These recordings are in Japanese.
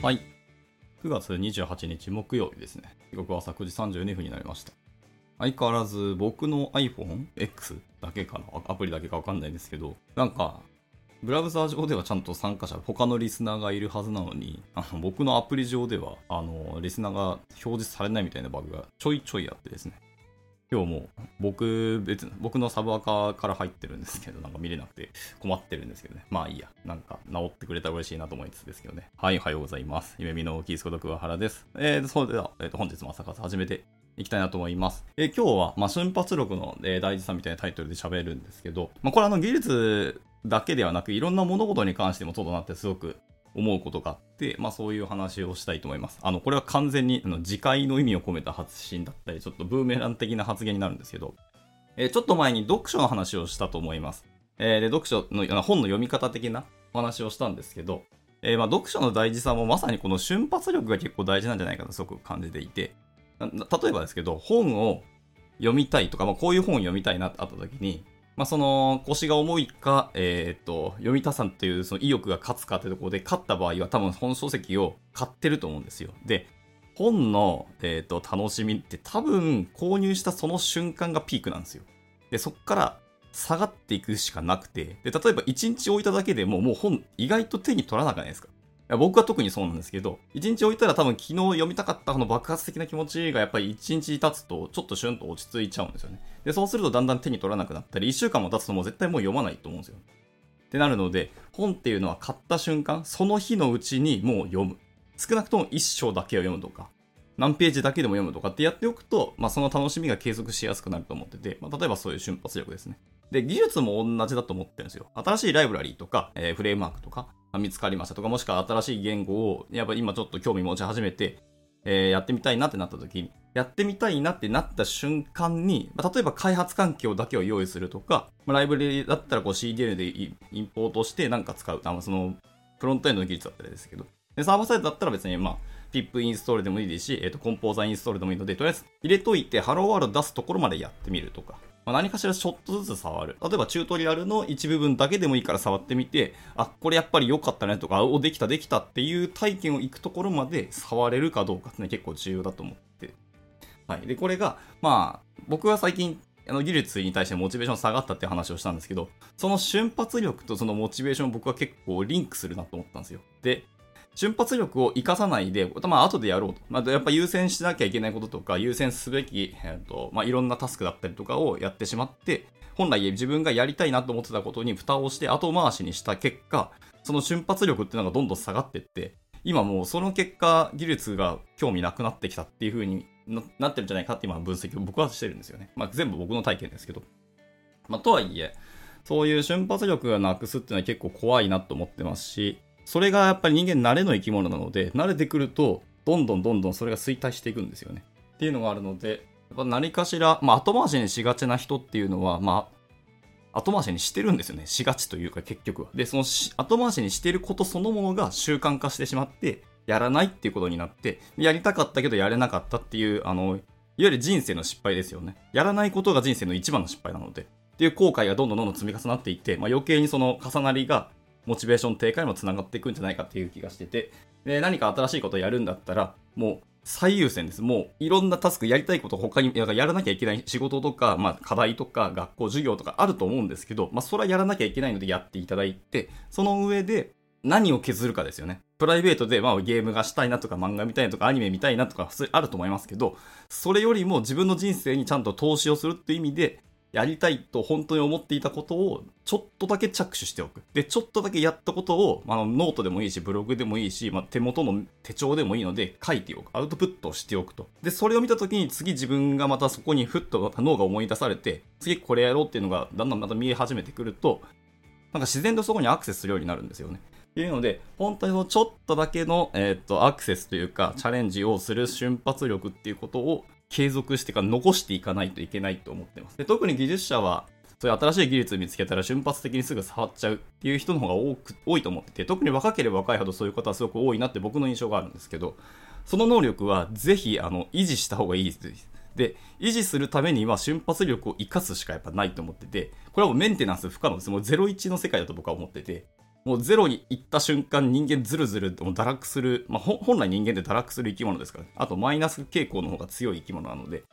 はい。9月28日木曜日ですね。時刻は朝9時32分になりました。相変わらず僕の iPhone X だけかなアプリだけかわかんないんですけど、なんか、ブラウザー上ではちゃんと参加者、他のリスナーがいるはずなのに、あの僕のアプリ上では、あの、リスナーが表示されないみたいなバグがちょいちょいあってですね。今日も僕、別、僕のサブアカから入ってるんですけど、なんか見れなくて困ってるんですけどね。まあいいや。なんか治ってくれたら嬉しいなと思いつつですけどね。はい、おはようございます。夢見のキースコドクワハラです。えー、それでは、えー、と本日も朝活始めていきたいなと思います。えー、今日は、まあ、瞬発力の、えー、大事さみたいなタイトルで喋るんですけど、まあ、これあの技術だけではなく、いろんな物事に関してもそうだなってすごく思うことがあって、まあそういう話をしたいと思います。あの、これは完全にあの自戒の意味を込めた発信だったり、ちょっとブーメラン的な発言になるんですけど、えちょっと前に読書の話をしたと思います。えで、読書の、本の読み方的なお話をしたんですけど、えーまあ読書の大事さもまさにこの瞬発力が結構大事なんじゃないかとすごく感じていて、例えばですけど、本を読みたいとか、まあこういう本を読みたいなってあった時に、まあ、その腰が重いか、えーっと、読みたさんというその意欲が勝つかってところで、勝った場合は多分本書籍を買ってると思うんですよ。で、本の、えーっと楽しみって多分購入したその瞬間がピークなんですよ。で、そっから下がっていくしかなくて、で、例えば1日置いただけでももう本意外と手に取らなくないですか？僕は特にそうなんですけど、1日置いたら多分昨日読みたかったこの爆発的な気持ちがやっぱり1日経つとちょっとシュンと落ち着いちゃうんですよね。で、そうするとだんだん手に取らなくなったり、1週間も経つともう絶対もう読まないと思うんですよ。ってなるので、本っていうのは買った瞬間、その日のうちにもう読む。少なくとも1章だけを読むとか、何ページだけでも読むとかってやっておくと、まあ、その楽しみが継続しやすくなると思ってて、まあ、例えばそういう瞬発力ですね。で、技術も同じだと思ってるんですよ。新しいライブラリーとか、えーフレームワークとか、見つかりましたとか、もしくは新しい言語を、やっぱ今ちょっと興味持ち始めて、えーやってみたいなってなった時に、やってみたいなってなった瞬間に、まあ、例えば開発環境だけを用意するとか、まあライブラリーだったらこう CDN でインポートしてなんか使う。あまあその、フロントエンドの技術だったらですけど。で、サーバーサイドだったら別に、まあ、PIP インストールでもいいですし、えっ、と、コンポーザーインストールでもいいので、とりあえず入れといて、ハローワールド出すところまでやってみるとか。まあ、何かしらちょっとずつ触る。例えばチュートリアルの一部分だけでもいいから触ってみて、あ、これやっぱり良かったねとか、お、できたできたっていう体験を行くところまで触れるかどうかってね、結構重要だと思って。はい。で、これが、まあ、僕は最近、あの技術に対してモチベーション下がったって話をしたんですけど、その瞬発力とそのモチベーション僕は結構リンクするなと思ったんですよ。で、瞬発力を活かさないで、まあ後でやろうと。まあやっぱ優先しなきゃいけないこととか、優先すべき、えっ、と、まあいろんなタスクだったりとかをやってしまって、本来自分がやりたいなと思ってたことに蓋をして後回しにした結果、その瞬発力っていうのがどんどん下がってって、今もうその結果、技術が興味なくなってきたっていう風にななってるんじゃないかって今分析を僕はしてるんですよね。まあ全部僕の体験ですけど。まあとはいえ、そういう瞬発力がなくすっていうのは結構怖いなと思ってますし、それがやっぱり人間慣れの生き物なので、慣れてくると、どんどんどんどんそれが衰退していくんですよね。っていうのがあるので、やっぱ何かしら、まあ後回しにしがちな人っていうのは、まあ、後回しにしてるんですよね。しがちというか結局は。で、その後回しにしてることそのものが習慣化してしまって、やらないっていうことになって、やりたかったけどやれなかったっていう、あの、いわゆる人生の失敗ですよね。やらないことが人生の一番の失敗なので。っていう後悔がどんどんどんどん積み重なっていって、まあ、余計にその重なりがモチベーション低下にもつながっていくんじゃないかっていう気がしてて、で、何か新しいことをやるんだったら、もう最優先です。もういろんなタスクやりたいこと他にやらなきゃいけない仕事とか、まあ課題とか学校授業とかあると思うんですけど、まあそれはやらなきゃいけないのでやっていただいて、その上で何を削るかですよね。プライベートでまあゲームがしたいなとか漫画見たいなとかアニメ見たいなとか普通あると思いますけど、それよりも自分の人生にちゃんと投資をするっていう意味で、やりたいと本当に思っていたことをちょっとだけ着手しておく。で、ちょっとだけやったことを、あ、ノートでもいいし、ブログでもいいし、まあ、手元の手帳でもいいので書いておく。アウトプットをしておくと。で、それを見たときに次自分がまたそこにふっと脳が思い出されて、次これやろうっていうのがだんだんまた見え始めてくると、なんか自然とそこにアクセスするようになるんですよね。っていうので、本当にそのちょっとだけの、えーっと、アクセスというか、チャレンジをする瞬発力っていうことを継続してか残していかないといけないと思ってます。で特に技術者は、そういう新しい技術を見つけたら瞬発的にすぐ触っちゃうっていう人の方が多く多いと思ってて、特に若ければ若いほどそういう方はすごく多いなって僕の印象があるんですけど、その能力はぜひあの維持した方がいいです。で、維持するためには瞬発力を活かすしかやっぱないと思ってて、これはもうメンテナンス不可能です。もう01の世界だと僕は思ってて、もうゼロに行った瞬間人間ズルズルってもう堕落する、まあ、本来人間って堕落する生き物ですから、ね、あとマイナス傾向の方が強い生き物なので、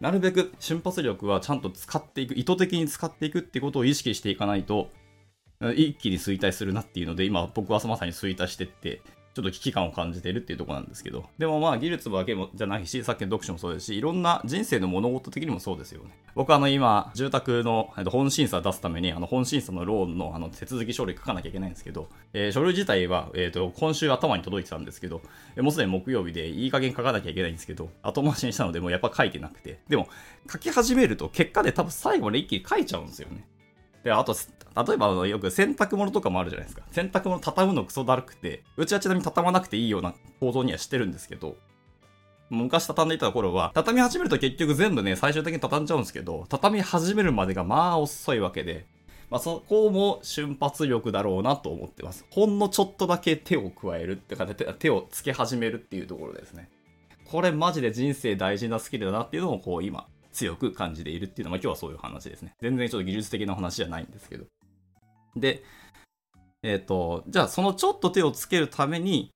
なるべく瞬発力はちゃんと使っていく、意図的に使っていくってことを意識していかないと、一気に衰退するなっていうので、今僕はまさに衰退してって、ちょっと危機感を感じているっていうとこなんですけど、でもまあ技術だけもじゃないし、さっきの読書もそうですし、いろんな人生の物事的にもそうですよね。僕あの今、住宅の本審査出すために、あの本審査のローンのあの手続き書類書かなきゃいけないんですけど、えー、書類自体は、えっ、ー、と、今週頭に届いてたんですけど、もうすでに木曜日でいい加減書かなきゃいけないんですけど、後回しにしたのでもうやっぱ書いてなくて、でも書き始めると結果で多分最後まで一気に書いちゃうんですよね。で、あと、例えばよく洗濯物とかもあるじゃないですか。洗濯物畳むのクソだるくて、うちはちなみに畳まなくていいような構造にはしてるんですけど、昔畳んでいた頃は、畳み始めると結局全部ね、最終的に畳んじゃうんですけど、畳み始めるまでがまあ遅いわけで、まあそこも瞬発力だろうなと思ってます。ほんのちょっとだけ手を加えるってか、手をつけ始めるっていうところですね。これマジで人生大事なスキルだなっていうのをこう今強く感じているっていうのは、今日はそういう話ですね。全然ちょっと技術的な話じゃないんですけど。で、えっ、ー、と、じゃあそのちょっと手をつけるために、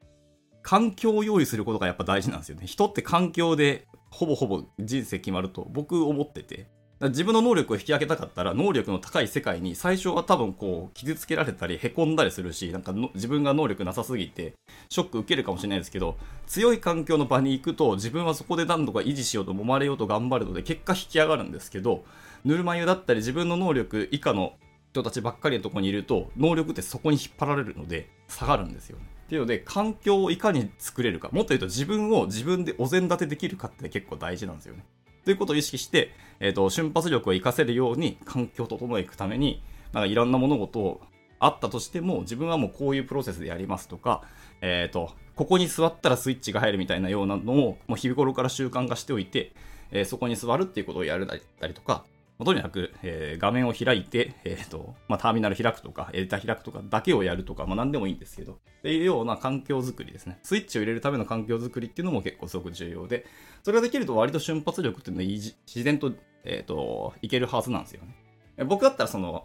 環境を用意することがやっぱ大事なんですよね。人って環境でほぼほぼ人生決まると僕思ってて。自分の能力を引き上げたかったら、能力の高い世界に最初は多分こう、傷つけられたり、凹んだりするし、なんか自分が能力なさすぎて、ショック受けるかもしれないですけど、強い環境の場に行くと、自分はそこで何度か維持しようと揉まれようと頑張るので、結果引き上がるんですけど、ぬるま湯だったり自分の能力以下の人たちばっかりのところにいると、能力ってそこに引っ張られるので、下がるんですよね。っていうので、環境をいかに作れるか、もっと言うと自分を自分でお膳立てできるかって結構大事なんですよね。ということを意識して、え、ー、と、瞬発力を活かせるように環境を整えていくために、なんかいろんな物事をあったとしても、自分はもうこういうプロセスでやりますとか、えっ、ー、と、ここに座ったらスイッチが入るみたいなようなのを、もう日頃から習慣化しておいて、えー、そこに座るっていうことをやるだったりとか、とにかく、えー、画面を開いて、えっ、ー、と、まあ、ターミナル開くとか、エディター開くとかだけをやるとか、まあ、何でもいいんですけど、っていうような環境づくりですね。スイッチを入れるための環境づくりっていうのも結構すごく重要で、それができると割と瞬発力っていうのは自然と、えっ、ー、と、いけるはずなんですよね。僕だったらその、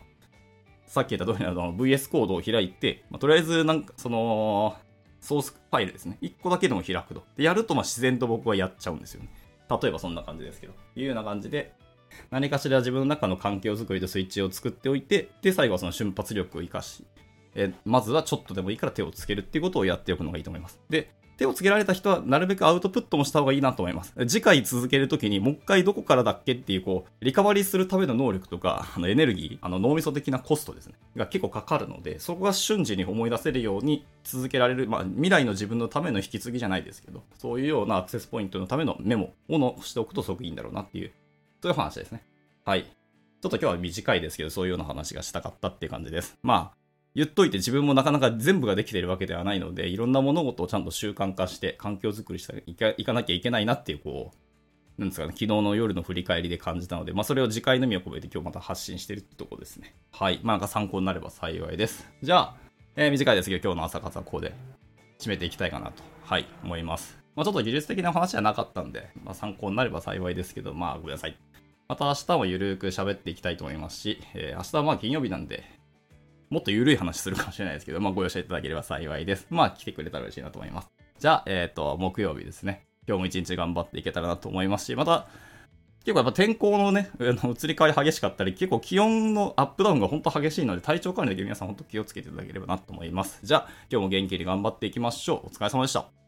さっき言った通りの VS コードを開いて、まあ、とりあえずなんかその、ソースファイルですね。1個だけでも開くと。で、やるとまあ自然と僕はやっちゃうんですよね。例えばそんな感じですけど。いうような感じで、何かしら自分の中の環境づくりとスイッチを作っておいて、で、最後はその瞬発力を生かし、えまずはちょっとでもいいから手をつけるっていうことをやっておくのがいいと思います。で、手をつけられた人はなるべくアウトプットもした方がいいなと思います。次回続けるときにもう一回どこからだっけっていうこう、リカバリーするための能力とか、あのエネルギー、あの脳みそ的なコストですね。が結構かかるので、そこが瞬時に思い出せるように続けられる、まあ未来の自分のための引き継ぎじゃないですけど、そういうようなアクセスポイントのためのメモをしておくとすごくいいんだろうなっていう、そういう話ですね。はい。ちょっと今日は短いですけど、そういうような話がしたかったっていう感じです。まあ、言っといて自分もなかなか全部ができているわけではないので、いろんな物事をちゃんと習慣化して、環境づくりしていかなきゃいけないなっていう、こう、なんですかね、昨日の夜の振り返りで感じたので、まあそれを次回のみを込めて今日また発信してるってとこですね。はい。まあなんか参考になれば幸いです。じゃあ、えー、短いですけど今日の朝活はここで締めていきたいかなと、はい、思います。まあちょっと技術的な話じゃなかったんで、まあ参考になれば幸いですけど、まあごめんなさい。また明日もゆるく喋っていきたいと思いますし、えー、明日はまあ金曜日なんで、もっとゆるい話するかもしれないですけど、まあご容赦いただければ幸いです。まあ来てくれたら嬉しいなと思います。じゃあ、えっ、ー、と、木曜日ですね。今日も一日頑張っていけたらなと思いますし、また、結構やっぱ天候のね、移り変わり激しかったり、結構気温のアップダウンが本当激しいので、体調管理だけ皆さん本当気をつけていただければなと思います。じゃあ、今日も元気に頑張っていきましょう。お疲れ様でした。